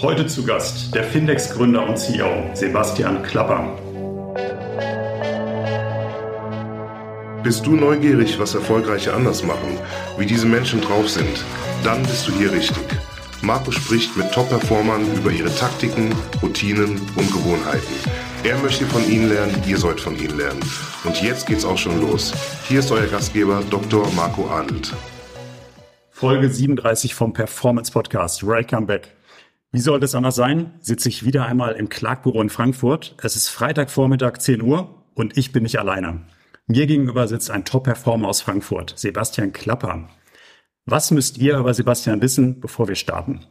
Heute zu Gast der Findex-Gründer und CEO Sebastian Klapper. Bist du neugierig, was Erfolgreiche anders machen, wie diese Menschen drauf sind? Dann bist du hier richtig. Marco spricht mit Top-Performern über ihre Taktiken, Routinen und Gewohnheiten. Er möchte von ihnen lernen, ihr sollt von ihnen lernen. Und jetzt geht's auch schon los. Hier ist euer Gastgeber Dr. Marco Adelt. Folge 37 vom Performance Podcast. Welcome back. Wie soll das anders sein? Sitze ich wieder einmal im Klagbüro in Frankfurt. Es ist Freitagvormittag 10 Uhr und ich bin nicht alleine. Mir gegenüber sitzt ein Top-Performer aus Frankfurt, Sebastian Klapper. Was müsst ihr über Sebastian wissen, bevor wir starten?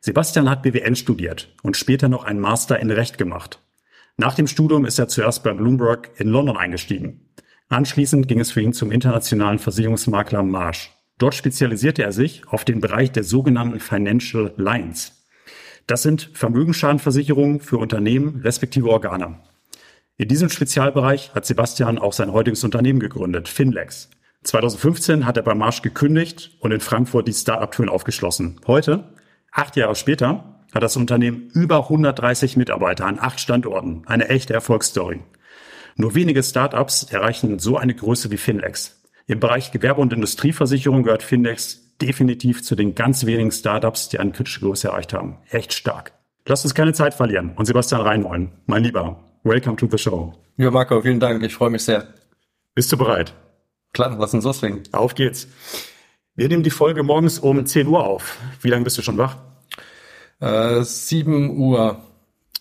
Sebastian hat BWL studiert und später noch einen Master in Recht gemacht. Nach dem Studium ist er zuerst bei Bloomberg in London eingestiegen. Anschließend ging es für ihn zum internationalen Versicherungsmakler Marsh. Dort spezialisierte er sich auf den Bereich der sogenannten Financial Lines. Das sind Vermögensschadenversicherungen für Unternehmen respektive Organe. In diesem Spezialbereich hat Sebastian auch sein heutiges Unternehmen gegründet, Finlex. 2015 hat er bei Marsch gekündigt und in Frankfurt die Startup-Türen aufgeschlossen. Heute, acht Jahre später, hat das Unternehmen über 130 Mitarbeiter an acht Standorten. Eine echte Erfolgsstory. Nur wenige Startups erreichen so eine Größe wie Finlex. Im Bereich Gewerbe- und Industrieversicherung gehört Finlex definitiv zu den ganz wenigen Startups, die eine kritische Größe erreicht haben. Echt stark. Lass uns keine Zeit verlieren und Sebastian reinholen. Mein Lieber, welcome to the show. Ja, Marco, vielen Dank. Ich freue mich sehr. Bist du bereit? Klar, lass uns loslegen. Auf geht's. Wir nehmen die Folge morgens um 10 Uhr auf. Wie lange bist du schon wach? Äh, 7 Uhr.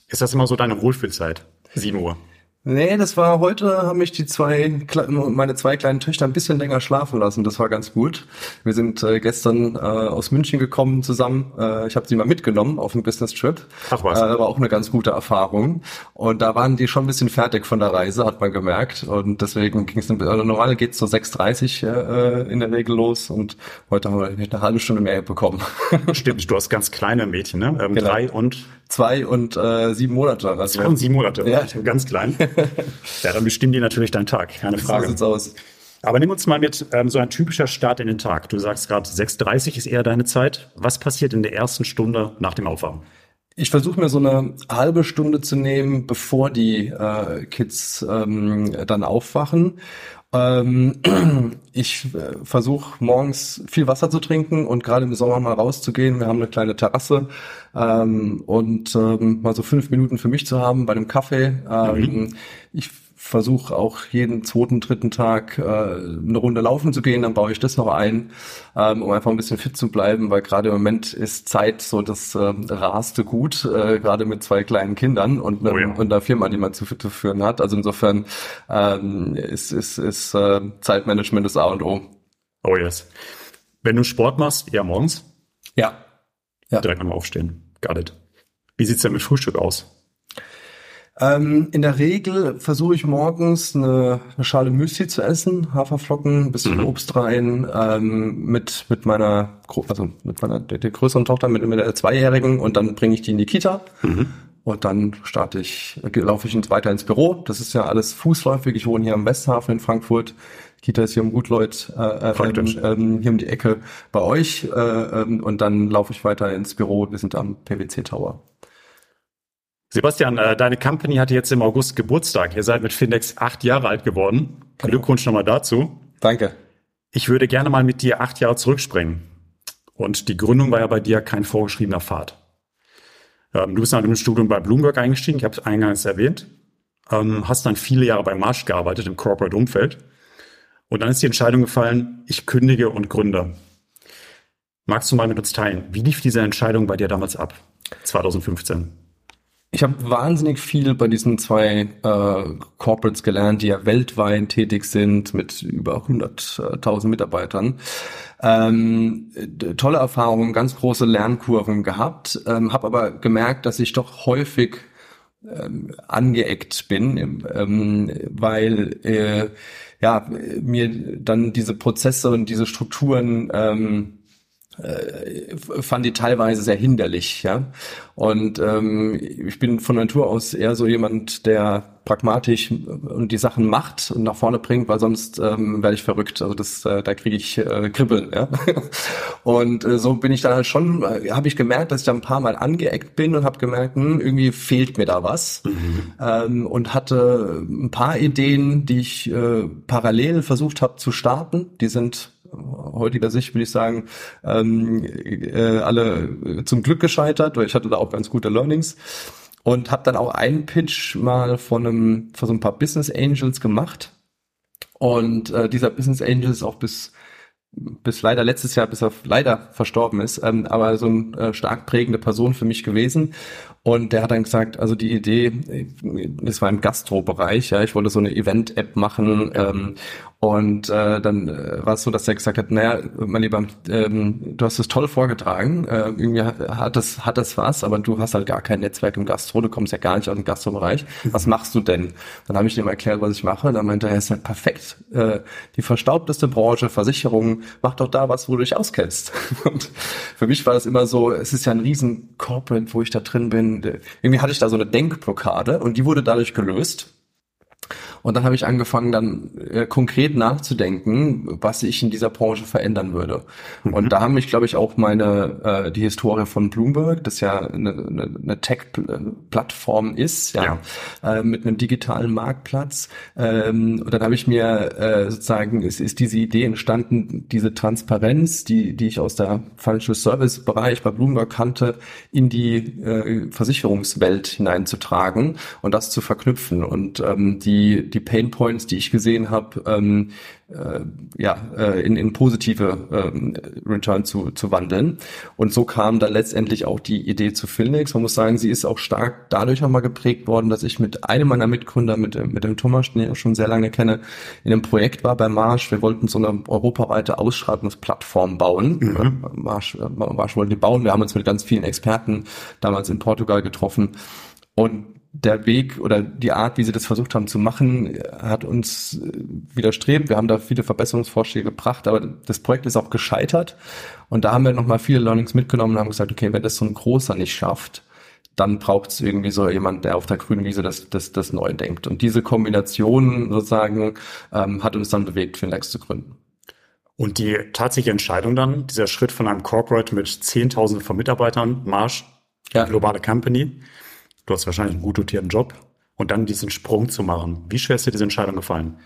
Ist das immer so deine Wohlfühlzeit? 7 Uhr. Nee, das war heute, haben mich die zwei, meine zwei kleinen Töchter ein bisschen länger schlafen lassen. Das war ganz gut. Wir sind äh, gestern äh, aus München gekommen zusammen. Äh, ich habe sie mal mitgenommen auf einen Business Trip. Ach was. Äh, war auch eine ganz gute Erfahrung. Und da waren die schon ein bisschen fertig von der Reise, hat man gemerkt. Und deswegen ging es, also normal geht's so 6.30 äh, in der Regel los. Und heute haben wir eine halbe Stunde mehr bekommen. Stimmt, du hast ganz kleine Mädchen, ne? Ähm, Genau. Drei und Zwei und äh, sieben Monate. Also, zwei und sieben Monate. Ja. Ganz klein. ja, dann bestimmen die natürlich deinen Tag, keine So Frage. sieht's aus. Aber nimm uns mal mit ähm, so ein typischer Start in den Tag. Du sagst gerade 6.30 ist eher deine Zeit. Was passiert in der ersten Stunde nach dem Aufwachen? Ich versuche mir so eine halbe Stunde zu nehmen, bevor die äh, Kids ähm, dann aufwachen. Ähm, ich äh, versuche morgens viel Wasser zu trinken und gerade im Sommer mal rauszugehen. Wir haben eine kleine Terrasse ähm, und ähm, mal so fünf Minuten für mich zu haben bei einem Kaffee. Ähm, Ich versuche auch jeden zweiten, dritten Tag äh, eine Runde laufen zu gehen, dann baue ich das noch ein, ähm, um einfach ein bisschen fit zu bleiben, weil gerade im Moment ist Zeit so das ähm, raste gut, äh, gerade mit zwei kleinen Kindern und, Oh ja. und einer Firma, die man zu, zu führen hat. Also insofern ähm, ist, ist, ist äh, Zeitmanagement das A und O. Oh yes. Wenn du Sport machst, eher morgens, Ja. Ja. direkt am Aufstehen. Got it. Wie sieht's denn mit Frühstück aus? Ähm, in der Regel versuche ich morgens eine, eine Schale Müsli zu essen, Haferflocken, ein bisschen Mhm. Obst rein, ähm, mit mit meiner, also mit meiner der, der größeren Tochter, mit, mit der Zweijährigen und dann bringe ich die in die Kita. Mhm. Und dann starte ich, äh, laufe ich weiter ins Büro. Das ist ja alles fußläufig. Ich wohne hier am Westhafen in Frankfurt. Kita ist hier um Gutleut, äh, äh, Praktisch. ähm, ähm, hier um die Ecke bei euch. Äh, ähm, und dann laufe ich weiter ins Büro. Wir sind am PwC Tower. Sebastian, äh, deine Company hatte jetzt im August Geburtstag. Ihr seid mit Findex acht Jahre alt geworden. Genau. Glückwunsch nochmal dazu. Danke. Ich würde gerne mal mit dir acht Jahre zurückspringen. Und die Gründung war ja bei dir kein vorgeschriebener Pfad. Ähm, du bist nach dem Studium bei Bloomberg eingestiegen, ich habe es eingangs erwähnt. Ähm, hast dann viele Jahre bei Marsh gearbeitet im Corporate-Umfeld. Und dann ist die Entscheidung gefallen, ich kündige und gründe. Magst du mal mit uns teilen, wie lief diese Entscheidung bei dir damals ab, 2015? Ich habe wahnsinnig viel bei diesen zwei äh, Corporates gelernt, die ja weltweit tätig sind mit über 100.000 Mitarbeitern. Ähm, tolle Erfahrungen, ganz große Lernkurven gehabt, ähm, habe aber gemerkt, dass ich doch häufig ähm, angeeckt bin, ähm, weil äh, ja mir dann diese Prozesse und diese Strukturen ähm, äh, fand die teilweise sehr hinderlich, ja. Und ähm, ich bin von Natur aus eher so jemand, der pragmatisch und die Sachen macht und nach vorne bringt, weil sonst ähm, werde ich verrückt. Also das, äh, da kriege ich äh, Kribbeln, ja. Und äh, so bin ich dann halt schon, äh, habe ich gemerkt, dass ich da ein paar Mal angeeckt bin und habe gemerkt, hm, irgendwie fehlt mir da was. Mhm. Ähm, und hatte ein paar Ideen, die ich äh, parallel versucht habe zu starten. Die sind heutiger Sicht würde ich sagen, ähm, äh, alle zum Glück gescheitert, weil ich hatte da auch ganz gute Learnings und habe dann auch einen Pitch mal von einem von so ein paar Business Angels gemacht und äh, dieser Business Angel ist auch bis bis leider letztes Jahr, bis er leider verstorben ist, ähm, aber so eine äh, stark prägende Person für mich gewesen. Und der hat dann gesagt, also die Idee, das war im Gastro-Bereich, ja, ich wollte so eine Event-App machen ähm, und äh, dann äh, war es so, dass er gesagt hat, naja, mein Lieber, ähm, du hast es toll vorgetragen, äh, irgendwie hat das, hat das was, aber du hast halt gar kein Netzwerk im Gastro, du kommst ja gar nicht aus dem Gastrobereich. Was machst du denn? Dann habe ich ihm erklärt, was ich mache. Dann meinte er, ist halt perfekt. Äh, die verstaubteste Branche, Versicherung, mach doch da was, wo du dich auskennst. Und für mich war das immer so, es ist ja ein riesen Corporate, wo ich da drin bin. Irgendwie hatte ich da so eine Denkblockade und die wurde dadurch gelöst. Und dann habe ich angefangen, dann äh, konkret nachzudenken, was ich in dieser Branche verändern würde. Mhm. Und da haben mich, glaube ich, auch meine äh, die Historie von Bloomberg, das ja eine, eine, eine Tech-Plattform ist, ja, ja. Äh, mit einem digitalen Marktplatz. Ähm, und dann habe ich mir äh, sozusagen, es ist diese Idee entstanden, diese Transparenz, die die ich aus der Financial Service Bereich bei Bloomberg kannte, in die äh, Versicherungswelt hineinzutragen und das zu verknüpfen und ähm, die die Pain Points, die ich gesehen habe, ähm, äh, ja, äh, in, in positive ähm, Return zu, zu wandeln. Und so kam dann letztendlich auch die Idee zu Filnix. Man muss sagen, sie ist auch stark dadurch nochmal geprägt worden, dass ich mit einem meiner Mitgründer, mit, mit dem Thomas, den ich auch schon sehr lange kenne, in einem Projekt war bei Marsch. Wir wollten so eine europaweite Ausschreibungsplattform bauen. Mhm. Marsch, Marsch wollten die bauen. Wir haben uns mit ganz vielen Experten damals in Portugal getroffen. Und der Weg oder die Art, wie sie das versucht haben zu machen, hat uns äh, widerstrebt. Wir haben da viele Verbesserungsvorschläge gebracht, aber das Projekt ist auch gescheitert. Und da haben wir nochmal viele Learnings mitgenommen und haben gesagt, okay, wenn das so ein Großer nicht schafft, dann braucht es irgendwie so jemand, der auf der grünen Wiese das, das, das neu denkt. Und diese Kombination sozusagen ähm, hat uns dann bewegt, Finlex zu gründen. Und die tatsächliche Entscheidung dann, dieser Schritt von einem Corporate mit Zehntausenden von Mitarbeitern, Marsch, ja. globale Company, du hast wahrscheinlich einen gut dotierten Job und dann diesen Sprung zu machen. Wie schwer ist dir diese Entscheidung gefallen?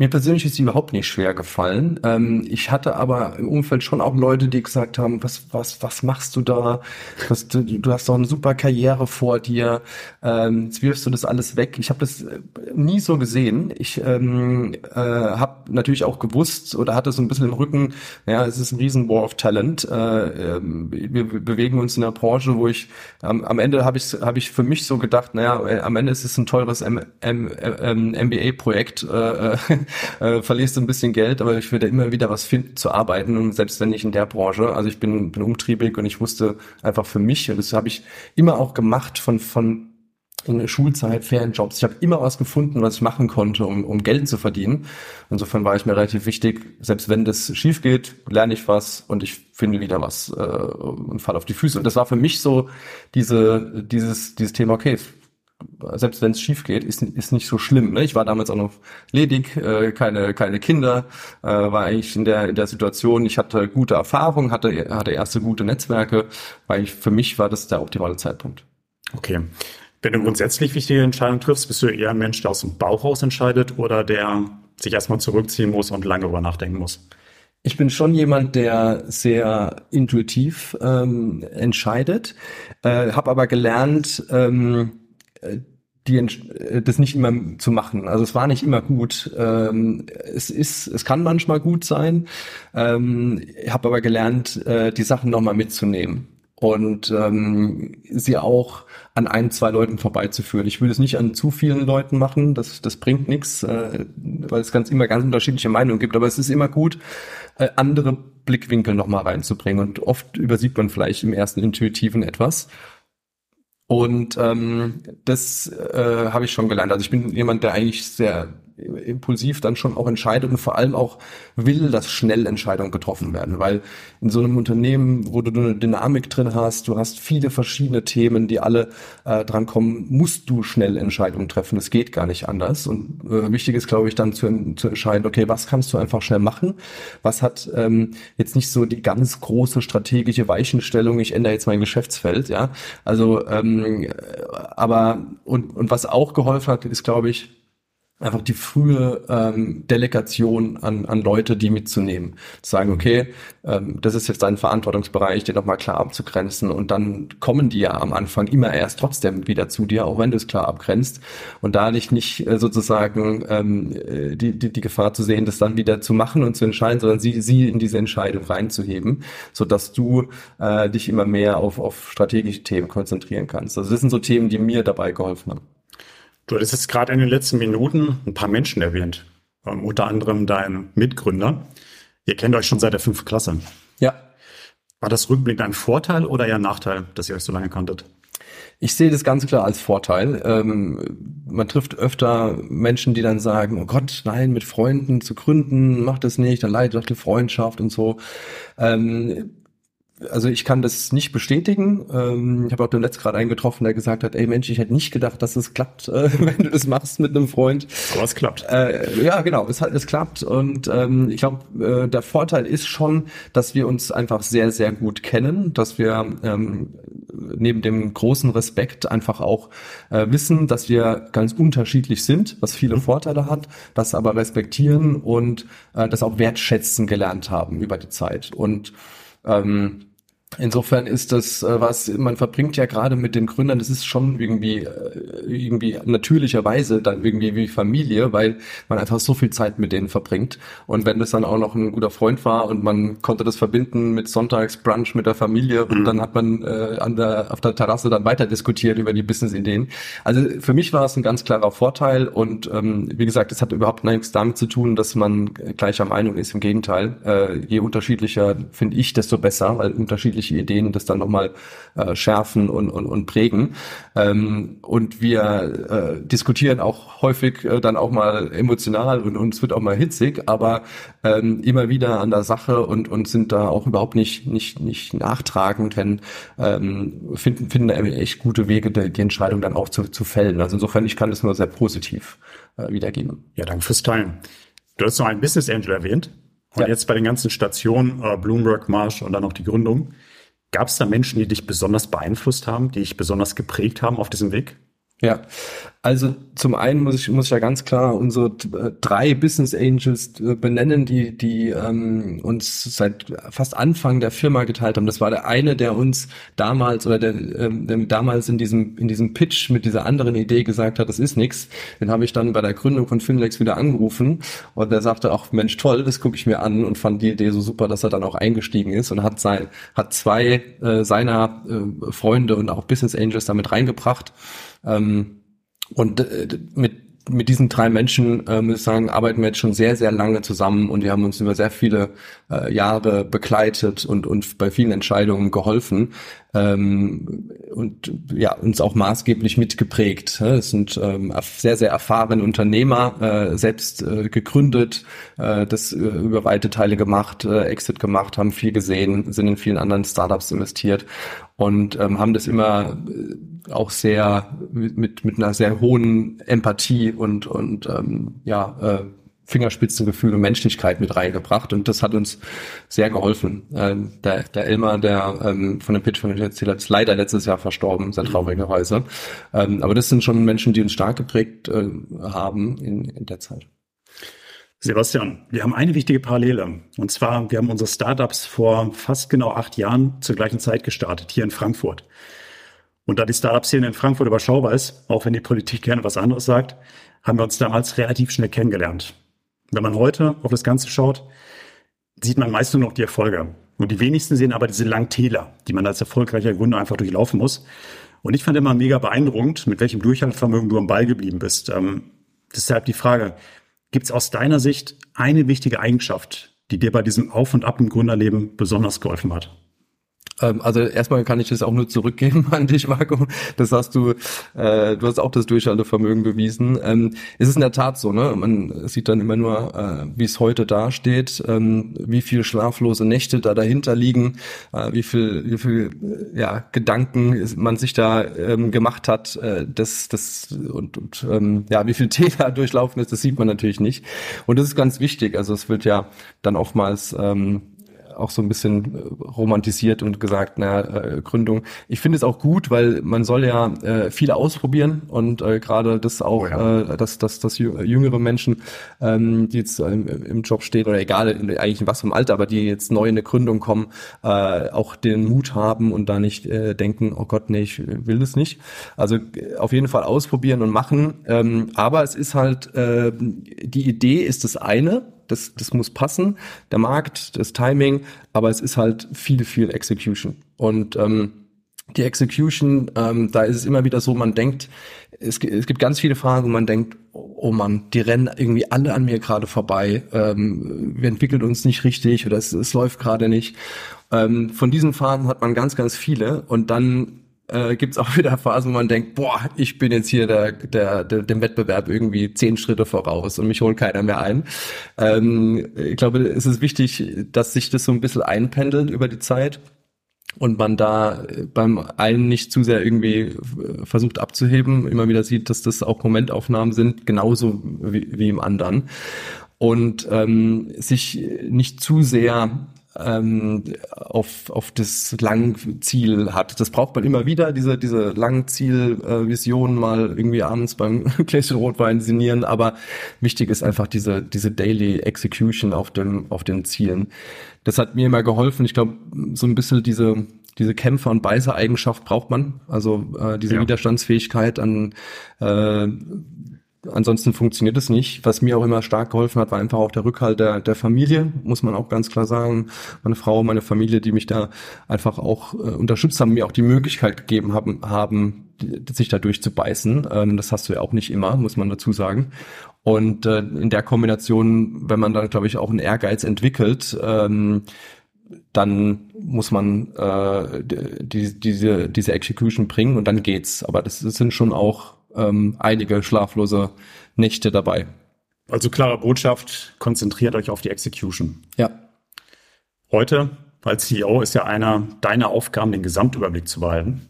Mir persönlich ist sie überhaupt nicht schwer gefallen. Ähm, ich hatte aber im Umfeld schon auch Leute, die gesagt haben, was, was, was machst du da? Was, du, du hast doch eine super Karriere vor dir. Ähm, jetzt wirfst du das alles weg. Ich habe das äh, nie so gesehen. Ich ähm, äh, habe natürlich auch gewusst oder hatte so ein bisschen im Rücken, ja, es ist ein riesen War of Talent. Äh, äh, wir bewegen uns in einer Branche, wo ich ähm, am Ende habe ich habe ich für mich so gedacht, naja, äh, am Ende ist es ein teures MBA-Projekt. Äh, verlierst du ein bisschen Geld, aber ich würde immer wieder was finden zu arbeiten und selbst wenn nicht in der Branche. Also ich bin, bin umtriebig und ich wusste einfach für mich, und das habe ich immer auch gemacht von, von in der Schulzeit, Ferienjobs. Ich habe immer was gefunden, was ich machen konnte, um, um Geld zu verdienen. Insofern war ich mir relativ wichtig, selbst wenn das schief geht, lerne ich was und ich finde wieder was äh, und falle auf die Füße. Und das war für mich so diese, dieses, dieses Thema, okay, selbst wenn es schief geht, ist, ist nicht so schlimm. Ne? Ich war damals auch noch ledig, äh, keine, keine Kinder, äh, war eigentlich in der, in der Situation, ich hatte gute Erfahrungen, hatte, hatte erste gute Netzwerke, weil ich, für mich war das der optimale Zeitpunkt. Okay. Wenn du grundsätzlich wichtige Entscheidungen triffst, bist du eher ein Mensch, der aus dem Bauch raus entscheidet oder der sich erstmal zurückziehen muss und lange darüber nachdenken muss? Ich bin schon jemand, der sehr intuitiv ähm, entscheidet, äh, habe aber gelernt, ähm, die, äh, das nicht immer zu machen. Also es war nicht immer gut. Ähm, es ist, es kann manchmal gut sein. Ähm, ich habe aber gelernt, äh, die Sachen nochmal mitzunehmen und ähm, sie auch an ein, zwei Leuten vorbeizuführen. Ich würde es nicht an zu vielen Leuten machen, das, das bringt nichts, äh, weil es ganz immer ganz unterschiedliche Meinungen gibt. Aber es ist immer gut, äh, andere Blickwinkel nochmal reinzubringen. Und oft übersieht man vielleicht im ersten Intuitiven etwas. Und ähm, das äh, habe ich schon gelernt. Also ich bin jemand, der eigentlich sehr impulsiv dann schon auch Entscheidungen, vor allem auch will, dass schnell Entscheidungen getroffen werden, weil in so einem Unternehmen, wo du eine Dynamik drin hast, du hast viele verschiedene Themen, die alle äh, dran kommen, musst du schnell Entscheidungen treffen. Es geht gar nicht anders. Und äh, wichtig ist, glaube ich, dann zu, zu entscheiden, okay, was kannst du einfach schnell machen? Was hat ähm, jetzt nicht so die ganz große strategische Weichenstellung, ich ändere jetzt mein Geschäftsfeld, ja. Also ähm, aber und, und was auch geholfen hat, ist, glaube ich, einfach die frühe ähm, Delegation an, an Leute, die mitzunehmen. Zu sagen, okay, ähm, das ist jetzt dein Verantwortungsbereich, den nochmal klar abzugrenzen und dann kommen die ja am Anfang immer erst trotzdem wieder zu dir, auch wenn du es klar abgrenzt und da nicht, nicht äh, sozusagen ähm, äh, die, die, die Gefahr zu sehen, das dann wieder zu machen und zu entscheiden, sondern sie, sie in diese Entscheidung reinzuheben, so dass du äh, dich immer mehr auf, auf strategische Themen konzentrieren kannst. Also das sind so Themen, die mir dabei geholfen haben. Du hattest jetzt gerade in den letzten Minuten ein paar Menschen erwähnt, ähm, unter anderem dein Mitgründer. Ihr kennt euch schon seit der fünften Klasse. Ja. War das rückblickend ein Vorteil oder eher ein Nachteil, dass ihr euch so lange kanntet? Ich sehe das ganz klar als Vorteil. Ähm, man trifft öfter Menschen, die dann sagen, oh Gott, nein, mit Freunden zu gründen, macht das nicht, dann leidet doch die Freundschaft und so. Ähm, also ich kann das nicht bestätigen. Ähm, ich habe auch den letzten gerade einen getroffen, der gesagt hat, ey Mensch, ich hätte nicht gedacht, dass es klappt, äh, wenn du das machst mit einem Freund. Aber es klappt. Äh, ja, genau, es, es klappt. Und ähm, ich glaube, äh, der Vorteil ist schon, dass wir uns einfach sehr, sehr gut kennen, dass wir ähm, neben dem großen Respekt einfach auch äh, wissen, dass wir ganz unterschiedlich sind, was viele mhm. Vorteile hat, das aber respektieren und äh, das auch wertschätzen gelernt haben über die Zeit. Und ähm, Insofern ist das äh, was, man verbringt ja gerade mit den Gründern, das ist schon irgendwie, äh, irgendwie natürlicherweise dann irgendwie wie Familie, weil man einfach so viel Zeit mit denen verbringt. Und wenn das dann auch noch ein guter Freund war und man konnte das verbinden mit Sonntagsbrunch mit der Familie und mhm. dann hat man äh, an der, auf der Terrasse dann weiter diskutiert über die Business-Ideen. Also für mich war es ein ganz klarer Vorteil und ähm, wie gesagt, es hat überhaupt nichts damit zu tun, dass man gleicher Meinung ist. Im Gegenteil, äh, je unterschiedlicher finde ich, desto besser, weil unterschiedlich unterschiedliche Ideen das dann nochmal äh, schärfen und, und, und prägen. Ähm, und wir äh, diskutieren auch häufig äh, dann auch mal emotional und, und es wird auch mal hitzig, aber ähm, immer wieder an der Sache und, und sind da auch überhaupt nicht, nicht, nicht nachtragend, wenn ähm, finden, finden echt gute Wege, die Entscheidung dann auch zu, zu fällen. Also insofern, ich kann das nur sehr positiv äh, wiedergeben. Ja, danke fürs Teilen. Du hast noch einen Business Angel erwähnt. Und ja. jetzt bei den ganzen Stationen, äh, Bloomberg, Marsh und dann noch die Gründung. Gab es da Menschen, die dich besonders beeinflusst haben, die dich besonders geprägt haben auf diesem Weg? Ja, also zum einen muss ich, muss ich ja ganz klar unsere äh, drei Business Angels äh, benennen, die, die ähm, uns seit fast Anfang der Firma geteilt haben. Das war der eine, der uns damals oder der, ähm, der damals in diesem, in diesem Pitch mit dieser anderen Idee gesagt hat, das ist nichts. Den habe ich dann bei der Gründung von Finlex wieder angerufen und der sagte auch, Mensch, toll, das gucke ich mir an und fand die Idee so super, dass er dann auch eingestiegen ist und hat sein, hat zwei äh, seiner äh, Freunde und auch Business Angels damit reingebracht. Ähm, und äh, mit mit diesen drei Menschen, äh, muss ich sagen, arbeiten wir jetzt schon sehr, sehr lange zusammen und wir haben uns über sehr viele äh, Jahre begleitet und, und bei vielen Entscheidungen geholfen ähm, und ja, uns auch maßgeblich mitgeprägt. Es sind ähm, sehr, sehr erfahrene Unternehmer, äh, selbst äh, gegründet, äh, das äh, über weite Teile gemacht, äh, Exit gemacht, haben viel gesehen, sind in vielen anderen Startups investiert und ähm, haben das immer äh, auch sehr mit, mit einer sehr hohen Empathie und, und ähm, ja, Fingerspitzengefühl und Menschlichkeit mit reingebracht und das hat uns sehr geholfen. Ähm, der, der Elmar, der ähm, von dem Pitch von erzählt hat, ist leider letztes Jahr verstorben, sehr traurigerweise. Ähm, aber das sind schon Menschen, die uns stark geprägt äh, haben in, in der Zeit. Sebastian, wir haben eine wichtige Parallele. Und zwar, wir haben unsere Startups vor fast genau acht Jahren zur gleichen Zeit gestartet, hier in Frankfurt. Und da die Startup-Szene in Frankfurt überschaubar ist, auch wenn die Politik gerne was anderes sagt, haben wir uns damals relativ schnell kennengelernt. Wenn man heute auf das Ganze schaut, sieht man meist nur noch die Erfolge. Und die wenigsten sehen aber diese langen Täler, die man als erfolgreicher Gründer einfach durchlaufen muss. Und ich fand immer mega beeindruckend, mit welchem Durchhaltevermögen du am Ball geblieben bist. Ähm, deshalb die Frage, gibt es aus deiner Sicht eine wichtige Eigenschaft, die dir bei diesem Auf und Ab im Gründerleben besonders geholfen hat? Ähm, also erstmal kann ich das auch nur zurückgeben an dich, Marco. Das hast du, äh, du hast auch das Durchhaltevermögen bewiesen. Ähm, es ist in der Tat so, ne? Man sieht dann immer nur, äh, wie es heute dasteht, ähm, wie viel schlaflose Nächte da dahinter liegen, äh, wie viel, wie viel ja, Gedanken man sich da ähm, gemacht hat, äh, das, das und, und ähm, ja, wie viel Täler durchlaufen ist, das sieht man natürlich nicht. Und das ist ganz wichtig. Also es wird ja dann oftmals ähm, auch so ein bisschen äh, romantisiert und gesagt, na, äh, Gründung. Ich finde es auch gut, weil man soll ja äh, viele ausprobieren und äh, gerade das auch, oh ja. äh, dass, dass, dass jüngere Menschen, ähm, die jetzt ähm, im Job stehen oder egal, in, eigentlich in was vom Alter, aber die jetzt neu in eine Gründung kommen, äh, auch den Mut haben und da nicht äh, denken, oh Gott, nee, ich will das nicht. Also äh, auf jeden Fall ausprobieren und machen. Ähm, aber es ist halt, äh, die Idee ist das eine, das, das muss passen, der Markt, das Timing, aber es ist halt viel, viel Execution. Und ähm, die Execution, ähm, da ist es immer wieder so, man denkt, es, es gibt ganz viele Fragen, wo man denkt, oh Mann, die rennen irgendwie alle an mir gerade vorbei, ähm, wir entwickeln uns nicht richtig oder es, es läuft gerade nicht. Ähm, von diesen Phasen hat man ganz, ganz viele und dann äh, gibt es auch wieder Phasen, wo man denkt, boah, ich bin jetzt hier der, der, der, dem Wettbewerb irgendwie zehn Schritte voraus und mich holt keiner mehr ein. Ähm, ich glaube, es ist wichtig, dass sich das so ein bisschen einpendelt über die Zeit und man da beim einen nicht zu sehr irgendwie versucht abzuheben, immer wieder sieht, dass das auch Momentaufnahmen sind, genauso wie, wie im anderen. Und ähm, sich nicht zu sehr ähm, auf, auf das Langziel hat. Das braucht man immer wieder, diese, diese Langzielvision mal irgendwie abends beim Gläschen Rotwein sinnieren, aber wichtig ist einfach diese, diese Daily Execution auf den, auf den Zielen. Das hat mir immer geholfen. Ich glaube, so ein bisschen diese, diese Kämpfer- und Beißer-Eigenschaft braucht man. Also äh, diese ja. Widerstandsfähigkeit an äh, Ansonsten funktioniert es nicht. Was mir auch immer stark geholfen hat, war einfach auch der Rückhalt der, der Familie, muss man auch ganz klar sagen. Meine Frau, meine Familie, die mich da einfach auch äh, unterstützt haben, mir auch die Möglichkeit gegeben haben, haben sich da durchzubeißen. Ähm, das hast du ja auch nicht immer, muss man dazu sagen. Und äh, in der Kombination, wenn man dann, glaube ich, auch einen Ehrgeiz entwickelt, ähm, dann muss man äh, die, diese, diese Execution bringen und dann geht's. Aber das, das sind schon auch ähm, einige schlaflose Nächte dabei. Also klare Botschaft, konzentriert euch auf die Execution. Ja. Heute als CEO ist ja einer deiner Aufgaben, den Gesamtüberblick zu behalten.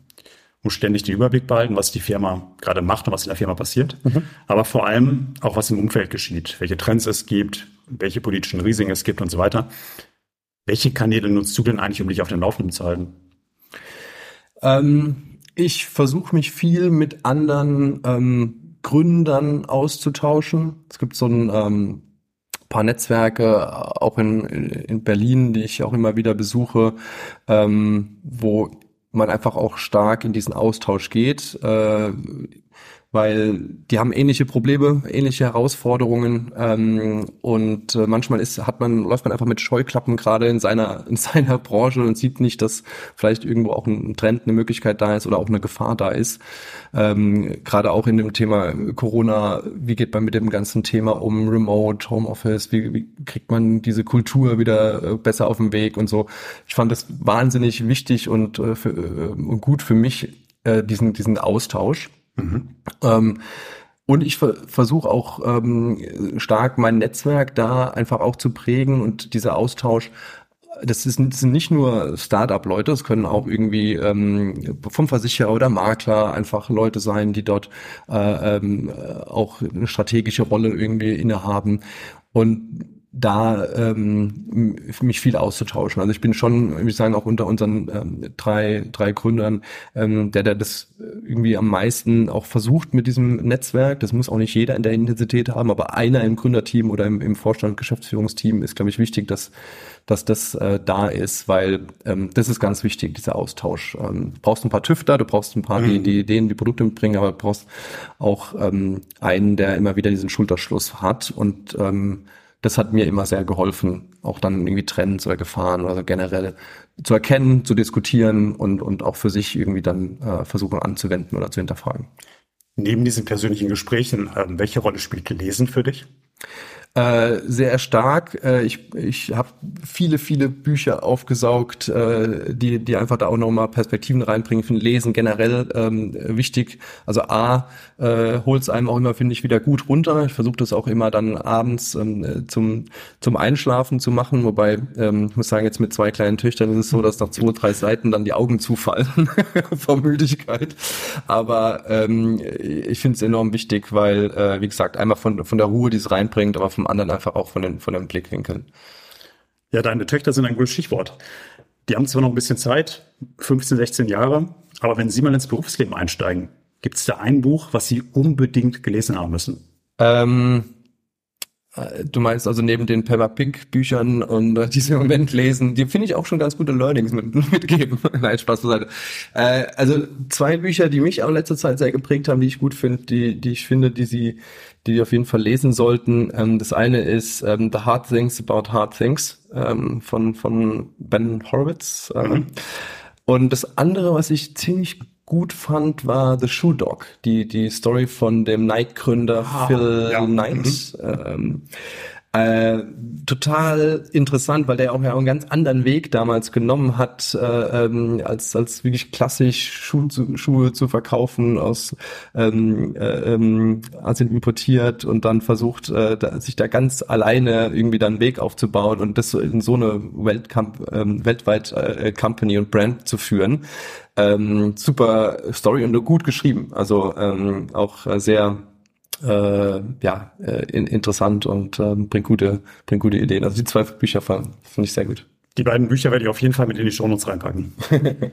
Muss ständig den Überblick behalten, was die Firma gerade macht und was in der Firma passiert. Mhm. Aber vor allem auch, was im Umfeld geschieht, welche Trends es gibt, welche politischen Risiken es gibt und so weiter. Welche Kanäle nutzt du denn eigentlich, um dich auf dem Laufenden zu halten? Ähm, ich versuche mich viel mit anderen ähm, Gründern auszutauschen. Es gibt so ein ähm, paar Netzwerke, auch in, in Berlin, die ich auch immer wieder besuche, ähm, wo man einfach auch stark in diesen Austausch geht. Äh, weil die haben ähnliche Probleme, ähnliche Herausforderungen ähm, und äh, manchmal ist hat man läuft man einfach mit Scheuklappen gerade in seiner in seiner Branche und sieht nicht, dass vielleicht irgendwo auch ein Trend, eine Möglichkeit da ist oder auch eine Gefahr da ist. Ähm, gerade auch in dem Thema Corona, wie geht man mit dem ganzen Thema um Remote, Homeoffice, wie, wie kriegt man diese Kultur wieder äh, besser auf den Weg und so. Ich fand das wahnsinnig wichtig und, äh, für, äh, und gut für mich äh, diesen diesen Austausch. Mhm. Ähm, und ich ver versuche auch ähm, stark mein Netzwerk da einfach auch zu prägen und dieser Austausch das, ist, das sind nicht nur Start-up-Leute, es können auch irgendwie ähm, vom Versicherer oder Makler einfach Leute sein, die dort äh, ähm, auch eine strategische Rolle irgendwie innehaben. Und da ähm, mich viel auszutauschen. Also ich bin schon, ich sagen, auch unter unseren ähm, drei, drei Gründern, ähm, der, der das irgendwie am meisten auch versucht mit diesem Netzwerk. Das muss auch nicht jeder in der Intensität haben, aber einer im Gründerteam oder im, im Vorstand, Geschäftsführungsteam ist, glaube ich, wichtig, dass, dass das äh, da ist, weil ähm, das ist ganz wichtig, dieser Austausch. Ähm, du brauchst ein paar Tüfter, du brauchst ein paar, mhm. die, die Ideen, die Produkte mitbringen, aber du brauchst auch ähm, einen, der immer wieder diesen Schulterschluss hat und ähm, das hat mir immer sehr geholfen, auch dann irgendwie Trends oder Gefahren oder generell zu erkennen, zu diskutieren und, und auch für sich irgendwie dann äh, versuchen anzuwenden oder zu hinterfragen. Neben diesen persönlichen Gesprächen, äh, welche Rolle spielt Lesen für dich? Äh, sehr stark. Äh, ich ich habe viele, viele Bücher aufgesaugt, äh, die, die einfach da auch nochmal Perspektiven reinbringen. Finde Lesen generell ähm, wichtig. Also A, äh, holt es einem auch immer, finde ich, wieder gut runter. Ich versuche das auch immer dann abends ähm, zum, zum Einschlafen zu machen. Wobei, ähm, ich muss sagen, jetzt mit zwei kleinen Töchtern ist es so, dass nach zwei, drei Seiten dann die Augen zufallen vor Müdigkeit. Aber ähm, ich finde es enorm wichtig, weil, äh, wie gesagt, einmal von, von der Ruhe, die es reinbringt, aber vom anderen einfach auch von den, von den Blickwinkeln. Ja, deine Töchter sind ein gutes Stichwort. Die haben zwar noch ein bisschen Zeit, 15, 16 Jahre, aber wenn sie mal ins Berufsleben einsteigen, gibt es da ein Buch, was sie unbedingt gelesen haben müssen? Ähm, äh, Du meinst also neben den Peppa Pig Büchern und äh, diese im Moment lesen, die finde ich auch schon ganz gute Learnings mit, mitgeben. Nein, Spaß zur Seite. Äh, also zwei Bücher, die mich auch in letzter Zeit sehr geprägt haben, die ich gut finde, die, die ich finde, die sie, die die auf jeden Fall lesen sollten. Ähm, das eine ist ähm, The Hard Things About Hard Things ähm, von, von Ben Horowitz. Äh, Mhm. Und das andere, was ich ziemlich gut fand, war The Shoe Dog, die, die Story von dem Nike-Gründer Phil ja. Knight. Ähm, äh, total interessant, weil der auch ja einen ganz anderen Weg damals genommen hat, äh, ähm, als, als wirklich klassisch Schuhe zu, Schuhe zu verkaufen, aus ähm, äh, ähm, Asien importiert und dann versucht, äh, da, sich da ganz alleine irgendwie dann einen Weg aufzubauen und das in so eine Weltkamp ähm, weltweit äh, Company und Brand zu führen. Ähm, super Story und gut geschrieben. Also ähm, auch sehr äh, ja, äh, in, interessant und ähm, bringt gute, bringt gute Ideen. Also die zwei Bücher finde ich sehr gut. Die beiden Bücher werde ich auf jeden Fall mit in die Shownotes reinpacken.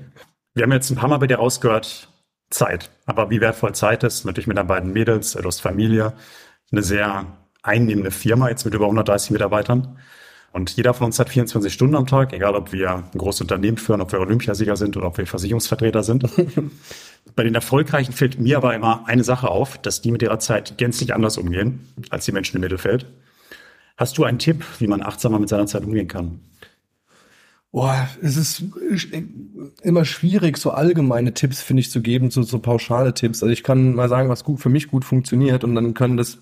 Wir haben jetzt ein paar Mal bei dir rausgehört, Zeit. Aber wie wertvoll Zeit ist, natürlich mit deinen beiden Mädels, du hast Familie, eine sehr einnehmende Firma, jetzt mit über 130 Mitarbeitern. Und jeder von uns hat 24 Stunden am Tag, egal ob wir ein großes Unternehmen führen, ob wir Olympiasieger sind oder ob wir Versicherungsvertreter sind. Bei den Erfolgreichen fällt mir aber immer eine Sache auf, dass die mit ihrer Zeit gänzlich anders umgehen als die Menschen im Mittelfeld. Hast du einen Tipp, wie man achtsamer mit seiner Zeit umgehen kann? Boah, es ist immer schwierig, so allgemeine Tipps, finde ich, zu geben, so, so pauschale Tipps. Also ich kann mal sagen, was gut für mich gut funktioniert und dann können das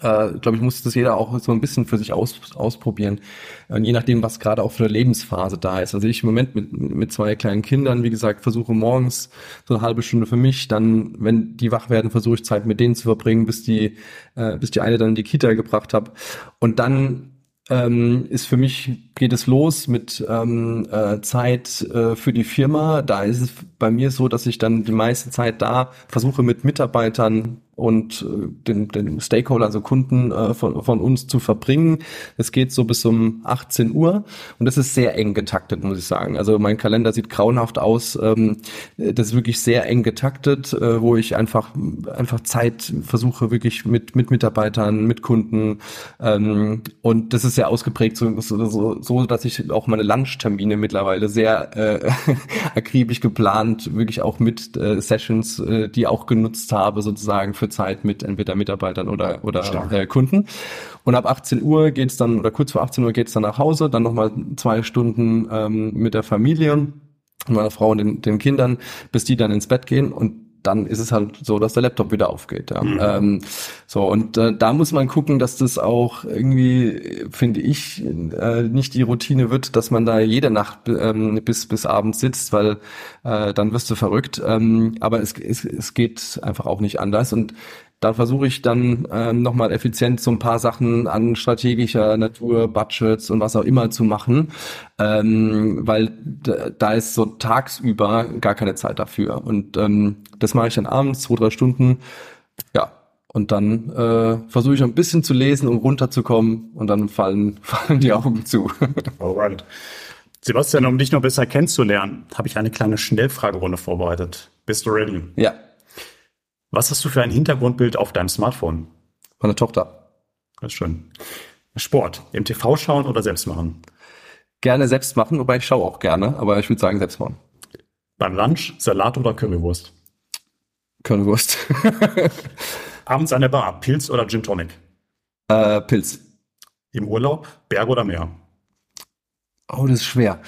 äh, glaube ich, muss das jeder auch so ein bisschen für sich aus, ausprobieren. Und je nachdem, was gerade auch für eine Lebensphase da ist. Also ich im Moment mit, mit zwei kleinen Kindern, wie gesagt, versuche morgens so eine halbe Stunde für mich, dann, wenn die wach werden, versuche ich Zeit mit denen zu verbringen, bis die, äh, bis die eine dann in die Kita gebracht habe. Und dann ähm, ist für mich, geht es los mit ähm, äh, Zeit äh, für die Firma. Da ist es bei mir so, dass ich dann die meiste Zeit da versuche mit Mitarbeitern und äh, den, den Stakeholder, also Kunden äh, von, von uns zu verbringen. Es geht so bis um 18 Uhr und das ist sehr eng getaktet, muss ich sagen. Also mein Kalender sieht grauenhaft aus. Ähm, das ist wirklich sehr eng getaktet, äh, wo ich einfach einfach Zeit versuche wirklich mit mit Mitarbeitern, mit Kunden ähm, und das ist sehr ausgeprägt, so, so, so dass ich auch meine Lunchtermine mittlerweile sehr äh, akribisch geplant, wirklich auch mit äh, Sessions, äh, die auch genutzt habe sozusagen für Zeit mit entweder Mitarbeitern oder oder äh, Kunden. Und ab 18 Uhr geht's dann oder kurz vor 18 Uhr geht's dann nach Hause, dann nochmal zwei Stunden ähm, mit der Familie meiner Frau und den, den Kindern, bis die dann ins Bett gehen und dann ist es halt so, dass der Laptop wieder aufgeht. Ja. Mhm. Ähm, so und äh, da muss man gucken, dass das auch irgendwie, finde ich, äh, nicht die Routine wird, dass man da jede Nacht ähm, bis bis abends sitzt, weil äh, dann wirst du verrückt. Ähm, aber es, es, es geht einfach auch nicht anders und da versuche ich dann ähm, nochmal effizient so ein paar Sachen an strategischer Natur, Budgets und was auch immer zu machen, ähm, weil da ist so tagsüber gar keine Zeit dafür. Und ähm, das mache ich dann abends, zwei, drei Stunden. Ja, und dann äh, versuche ich ein bisschen zu lesen, um runterzukommen und dann fallen, fallen die Augen zu. Alright. Sebastian, um dich noch besser kennenzulernen, habe ich eine kleine Schnellfragerunde vorbereitet. Bist du ready? Ja. Was hast du für ein Hintergrundbild auf deinem Smartphone? Meine Tochter. Das ist schön. Sport. Im TV schauen oder selbst machen? Gerne selbst machen, wobei ich schaue auch gerne, aber ich würde sagen selbst machen. Beim Lunch Salat oder Currywurst? Currywurst. Abends an der Bar, Pilz oder Gin Tonic? Äh, Pilz. Im Urlaub, Berg oder Meer? Oh, das ist schwer.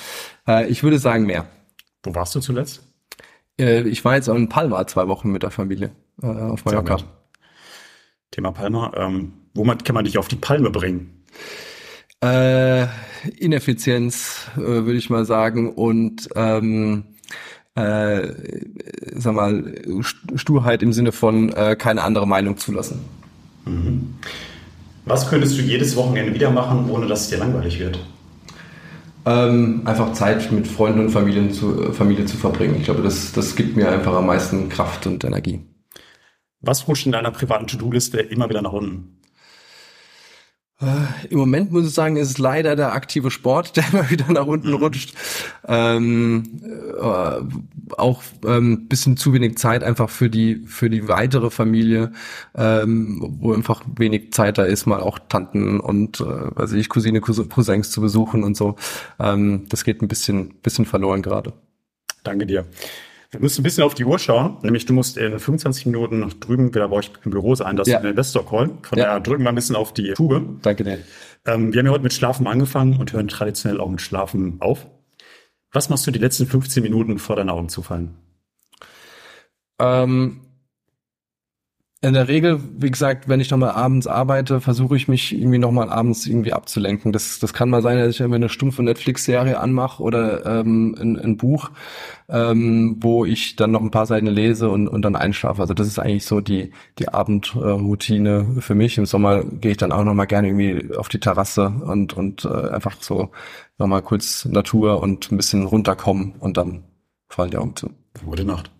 Äh, ich würde sagen Meer. Wo warst du zuletzt? Äh, ich war jetzt in Palma zwei Wochen mit der Familie äh, auf Mallorca. Thema Palmer. Ähm, wo man, kann man dich auf die Palme bringen? Äh, Ineffizienz, äh, würde ich mal sagen, und ähm, äh, sag mal, Sturheit im Sinne von äh, keine andere Meinung zulassen. Mhm. Was könntest du jedes Wochenende wieder machen, ohne dass es dir langweilig wird? Ähm, einfach Zeit mit Freunden und Familien zu, äh, Familie zu verbringen. Ich glaube, das, das gibt mir einfach am meisten Kraft und Energie. Was rutscht in deiner privaten To-Do-Liste immer wieder nach unten? Äh, Im Moment muss ich sagen, ist es leider der aktive Sport, der immer wieder nach unten mhm. rutscht. Ähm, äh, auch ähm, bisschen zu wenig Zeit einfach für die für die weitere Familie, ähm, wo einfach wenig Zeit da ist, mal auch Tanten und äh, weiß ich Cousine, Cousins zu besuchen und so. Ähm, das geht ein bisschen bisschen verloren gerade. Danke dir. Wir müssen ein bisschen auf die Uhr schauen, nämlich du musst in 25 Minuten nach drüben wieder bei euch im Büro sein, das ja. ist ein Investor-Call. Von ja. daher drücken wir ein bisschen auf die Tube. Danke dir. Ähm, wir haben ja heute mit Schlafen angefangen und hören traditionell auch mit Schlafen auf. Was machst du die letzten 15 Minuten vor deinen Augen zufallen? Ähm, in der Regel, wie gesagt, wenn ich nochmal abends arbeite, versuche ich mich irgendwie nochmal abends irgendwie abzulenken. Das, das kann mal sein, dass ich irgendwie eine stumpfe Netflix-Serie anmache oder ähm, ein, ein Buch, ähm, wo ich dann noch ein paar Seiten lese und, und dann einschlafe. Also das ist eigentlich so die, die Abendroutine für mich. Im Sommer gehe ich dann auch nochmal gerne irgendwie auf die Terrasse und, und äh, einfach so nochmal kurz Natur und ein bisschen runterkommen und dann fallen die Augen zu. Gute Nacht.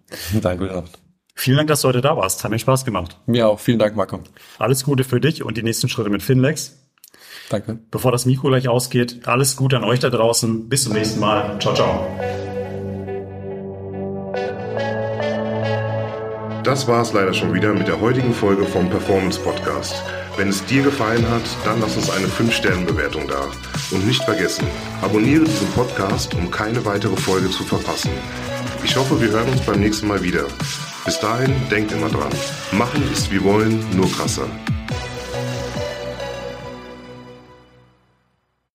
Danke, gute Nacht. Vielen Dank, dass du heute da warst. Hat mir Spaß gemacht. Mir auch. Vielen Dank, Marco. Alles Gute für dich und die nächsten Schritte mit Finlex. Danke. Bevor das Mikro gleich ausgeht, alles Gute an euch da draußen. Bis zum nächsten Mal. Ciao, ciao. Das war es leider schon wieder mit der heutigen Folge vom Performance Podcast. Wenn es dir gefallen hat, dann lass uns eine 5-Sterne-Bewertung da. Und nicht vergessen, abonniere diesen Podcast, um keine weitere Folge zu verpassen. Ich hoffe, wir hören uns beim nächsten Mal wieder. Bis dahin, denkt immer dran. Machen ist wie wollen, nur krasser.